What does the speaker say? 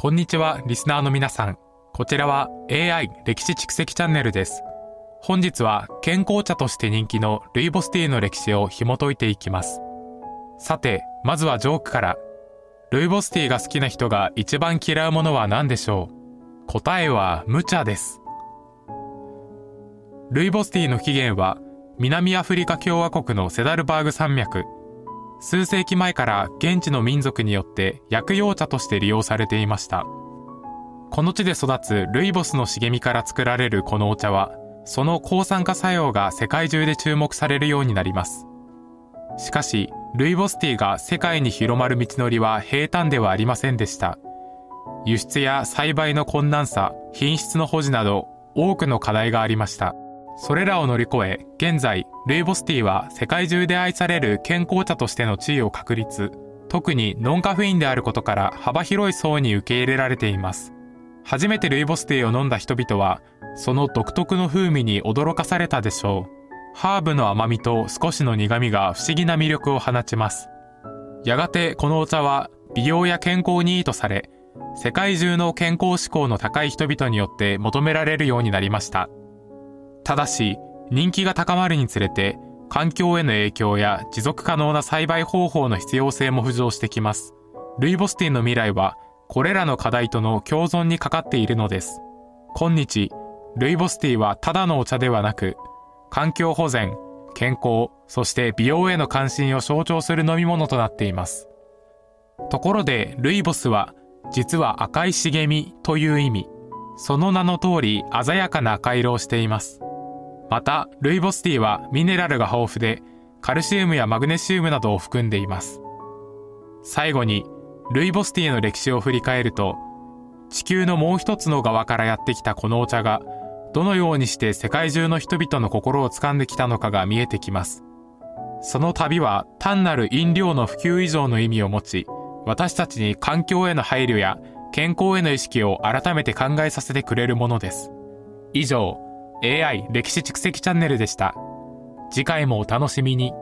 こんにちは、リスナーの皆さん。こちらは AI 歴史蓄積チャンネルです。本日は健康茶として人気のルイボスティーの歴史を紐解いていきます。さて、まずはジョークから。ルイボスティーが好きな人が一番嫌うものは何でしょう？答えは無茶です。ルイボスティーの起源は南アフリカ共和国のセダルバーグ山脈。数世紀前から現地の民族によって薬用茶として利用されていました。この地で育つルイボスの茂みから作られるこのお茶は、その抗酸化作用が世界中で注目されるようになります。しかし、ルイボスティーが世界に広まる道のりは平坦ではありませんでした。輸出や栽培の困難さ、品質の保持など多くの課題がありました。それらを乗り越え、現在、ルイボスティーは世界中で愛される健康茶としての地位を確立。特にノンカフェインであることから幅広い層に受け入れられています。初めてルイボスティーを飲んだ人々は、その独特の風味に驚かされたでしょう。ハーブの甘みと少しの苦みが不思議な魅力を放ちます。やがてこのお茶は美容や健康にいいとされ、世界中の健康志向の高い人々によって求められるようになりました。ただし、人気が高まるにつれて、環境への影響や持続可能な栽培方法の必要性も浮上してきます。ルイボスティーの未来は、これらの課題との共存にかかっているのです。今日、ルイボスティーはただのお茶ではなく、環境保全、健康、そして美容への関心を象徴する飲み物となっています。ところで、ルイボスは、実は赤い茂みという意味。その名の通り鮮やかな赤色をしています。また、ルイボスティーはミネラルが豊富で、カルシウムやマグネシウムなどを含んでいます。最後に、ルイボスティーの歴史を振り返ると、地球のもう一つの側からやってきたこのお茶が、どのようにして世界中の人々の心を掴んできたのかが見えてきます。その旅は単なる飲料の普及以上の意味を持ち、私たちに環境への配慮や健康への意識を改めて考えさせてくれるものです。以上、AI 歴史蓄積チャンネルでした。次回もお楽しみに。